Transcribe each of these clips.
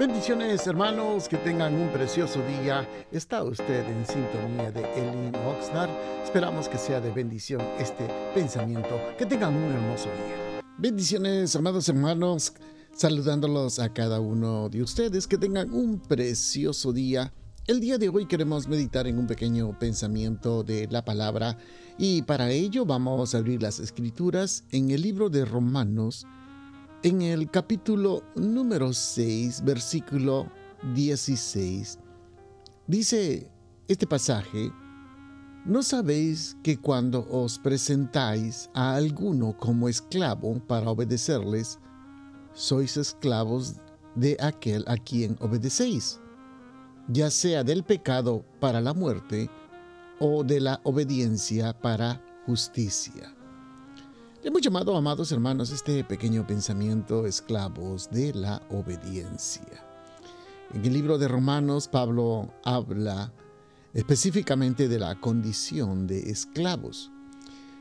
Bendiciones hermanos, que tengan un precioso día. Está usted en sintonía de Elin Oxnard. Esperamos que sea de bendición este pensamiento. Que tengan un hermoso día. Bendiciones amados hermanos, saludándolos a cada uno de ustedes. Que tengan un precioso día. El día de hoy queremos meditar en un pequeño pensamiento de la palabra y para ello vamos a abrir las escrituras en el libro de Romanos en el capítulo número 6, versículo 16, dice este pasaje, ¿no sabéis que cuando os presentáis a alguno como esclavo para obedecerles, sois esclavos de aquel a quien obedecéis, ya sea del pecado para la muerte o de la obediencia para justicia? Hemos llamado, amados hermanos, este pequeño pensamiento esclavos de la obediencia. En el libro de Romanos, Pablo habla específicamente de la condición de esclavos.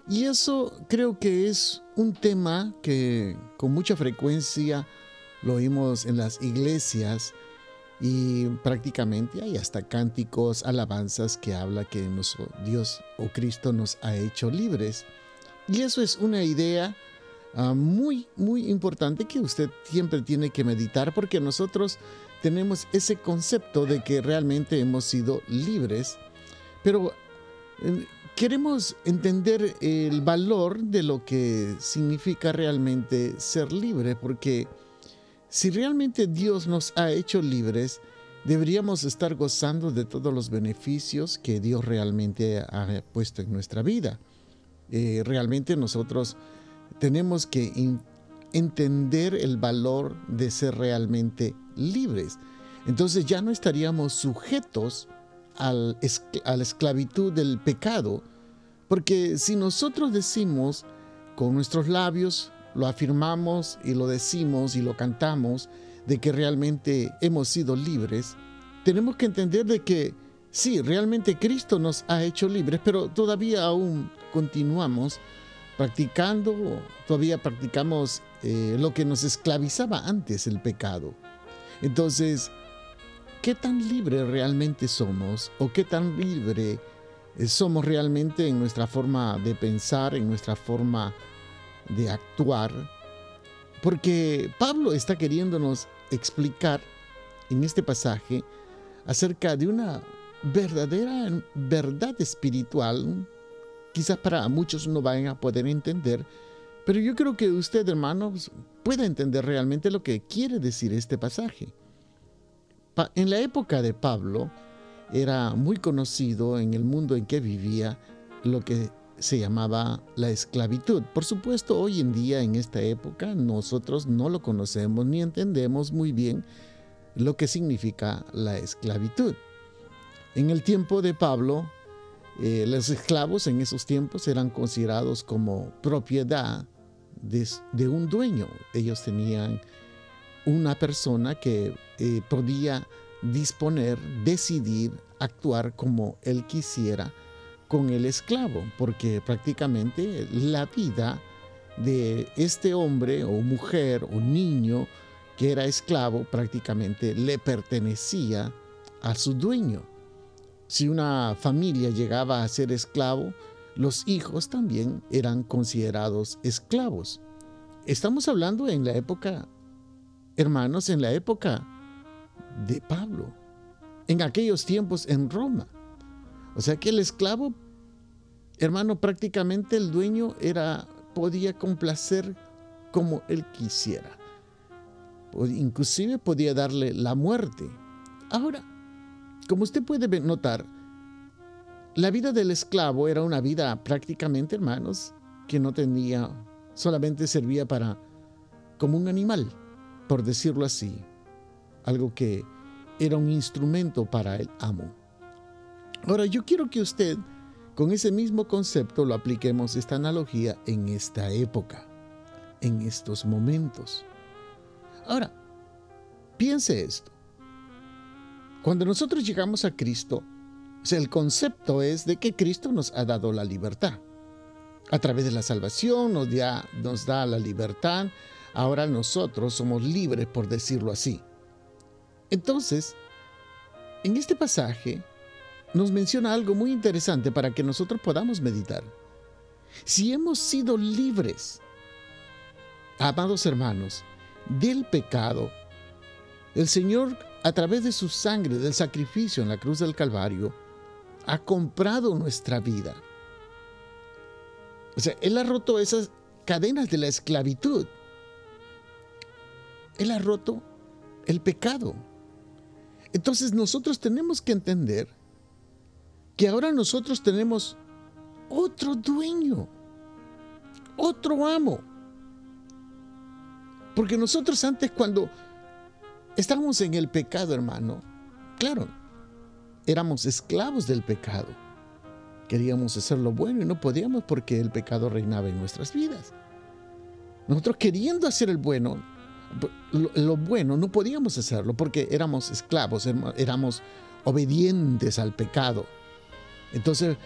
Y eso creo que es un tema que con mucha frecuencia lo oímos en las iglesias y prácticamente hay hasta cánticos, alabanzas que habla que Dios o Cristo nos ha hecho libres. Y eso es una idea ah, muy, muy importante que usted siempre tiene que meditar porque nosotros tenemos ese concepto de que realmente hemos sido libres, pero eh, queremos entender el valor de lo que significa realmente ser libre, porque si realmente Dios nos ha hecho libres, deberíamos estar gozando de todos los beneficios que Dios realmente ha puesto en nuestra vida. Eh, realmente nosotros tenemos que entender el valor de ser realmente libres. Entonces ya no estaríamos sujetos a la esclavitud del pecado, porque si nosotros decimos con nuestros labios, lo afirmamos y lo decimos y lo cantamos, de que realmente hemos sido libres, tenemos que entender de que sí, realmente Cristo nos ha hecho libres, pero todavía aún continuamos practicando, todavía practicamos eh, lo que nos esclavizaba antes, el pecado. Entonces, ¿qué tan libre realmente somos o qué tan libre eh, somos realmente en nuestra forma de pensar, en nuestra forma de actuar? Porque Pablo está queriéndonos explicar en este pasaje acerca de una verdadera verdad espiritual quizás para muchos no vayan a poder entender, pero yo creo que usted, hermanos, pueda entender realmente lo que quiere decir este pasaje. en la época de Pablo era muy conocido en el mundo en que vivía lo que se llamaba la esclavitud. Por supuesto, hoy en día, en esta época, nosotros no lo conocemos ni entendemos muy bien lo que significa la esclavitud. En el tiempo de Pablo, eh, los esclavos en esos tiempos eran considerados como propiedad de, un dueño. Ellos tenían una persona que eh, podía disponer, decidir, actuar como él quisiera con el esclavo, porque prácticamente la vida de este hombre o mujer o niño que era esclavo prácticamente le pertenecía a su dueño. Si una familia llegaba a ser esclavo, los hijos también eran considerados esclavos. Estamos hablando en la época, hermanos, en la época de Pablo, en aquellos tiempos en Roma. O sea que el esclavo, hermano, prácticamente el dueño era podía complacer como él quisiera. Inclusive podía darle la muerte. Ahora, como usted puede notar, la vida del esclavo era una vida prácticamente, hermanos, que no tenía, solamente servía para, como un animal, por decirlo así, algo que era un instrumento para el amo. Ahora, yo quiero que usted, con ese mismo concepto, lo apliquemos esta analogía en esta época, en estos momentos. Ahora, piense esto. Cuando nosotros llegamos a Cristo, el concepto es de que Cristo nos ha dado la libertad. A través de la salvación nos da, nos da la libertad. Ahora nosotros somos libres, por decirlo así. Entonces, en este pasaje nos menciona algo muy interesante para que nosotros podamos meditar. Si hemos sido libres, amados hermanos, del pecado, el Señor, a través de su sangre, del sacrificio en la cruz del Calvario, ha comprado nuestra vida. O sea, Él ha roto esas cadenas de la esclavitud. Él ha roto el pecado. Entonces nosotros tenemos que entender que ahora nosotros tenemos otro dueño, otro amo. Porque nosotros antes cuando estábamos en el pecado, hermano, claro, éramos esclavos del pecado. Queríamos hacer lo bueno y no podíamos porque el pecado reinaba en nuestras vidas. Nosotros queriendo hacer el bueno, lo, bueno no podíamos hacerlo porque éramos esclavos, éramos obedientes al pecado. Entonces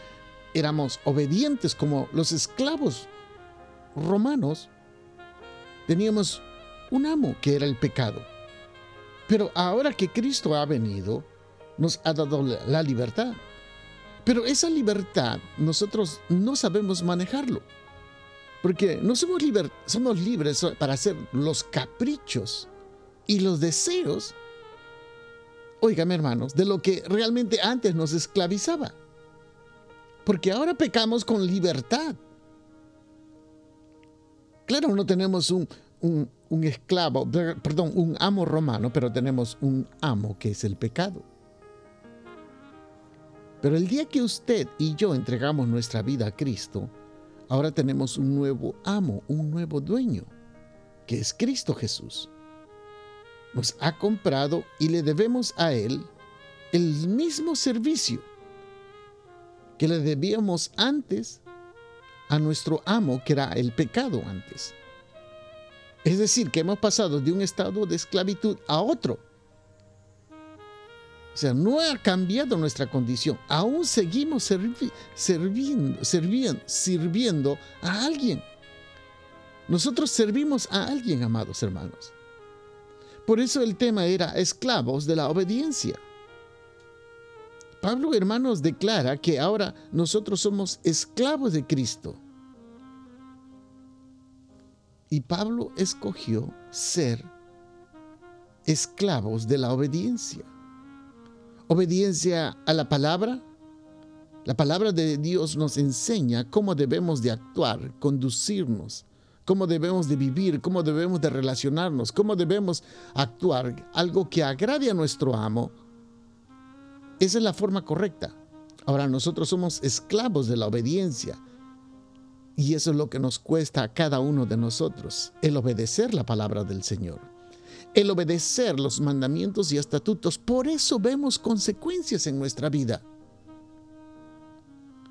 éramos obedientes como los esclavos romanos. Teníamos un amo que era el pecado. Pero ahora que Cristo ha venido, nos ha dado la libertad. Pero esa libertad nosotros no sabemos manejarlo. Porque no somos, libres para hacer los caprichos y los deseos, oígame hermanos, de lo que realmente antes nos esclavizaba. Porque ahora pecamos con libertad. Claro, no tenemos un, un, esclavo, perdón, un amo romano, pero tenemos un amo que es el pecado. Pero el día que usted y yo entregamos nuestra vida a Cristo, ahora tenemos un nuevo amo, un nuevo dueño, que es Cristo Jesús. Nos ha comprado y le debemos a Él el mismo servicio que le debíamos antes a nuestro amo, que era el pecado antes. Es decir, que hemos pasado de un estado de esclavitud a otro. O sea, no ha cambiado nuestra condición. Aún seguimos sirviendo, a alguien. Nosotros servimos a alguien, amados hermanos. Por eso el tema era esclavos de la obediencia. Pablo, hermanos, declara que ahora nosotros somos esclavos de Cristo. Y Pablo escogió ser esclavos de la obediencia. Obediencia a la palabra. La palabra de Dios nos enseña cómo debemos de actuar, conducirnos, cómo debemos de vivir, cómo debemos de relacionarnos, cómo debemos actuar, algo que agrade a nuestro amo esa es la forma correcta. Ahora nosotros somos esclavos de la obediencia. Y eso es lo que nos cuesta a cada uno de nosotros, el obedecer la palabra del Señor, el obedecer los mandamientos y estatutos. Por eso vemos consecuencias en nuestra vida.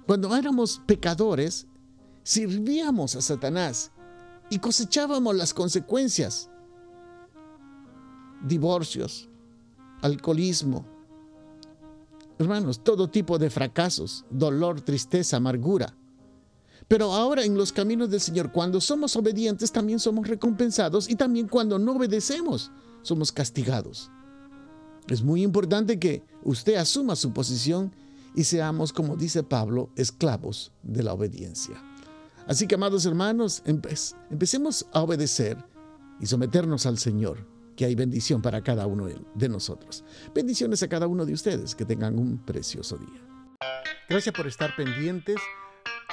Cuando éramos pecadores, servíamos a Satanás y cosechábamos las consecuencias. Divorcios, alcoholismo, hermanos, todo tipo de fracasos, dolor, tristeza, amargura. Pero ahora en los caminos del Señor, cuando somos obedientes, también somos recompensados y también cuando no obedecemos, somos castigados. Es muy importante que usted asuma su posición y seamos, como dice Pablo, esclavos de la obediencia. Así que, amados hermanos, empecemos a obedecer y someternos al Señor que hay bendición para cada uno de nosotros. Bendiciones a cada uno de ustedes, que tengan un precioso día. Gracias por estar pendientes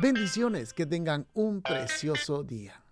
Bendiciones, que tengan un precioso día.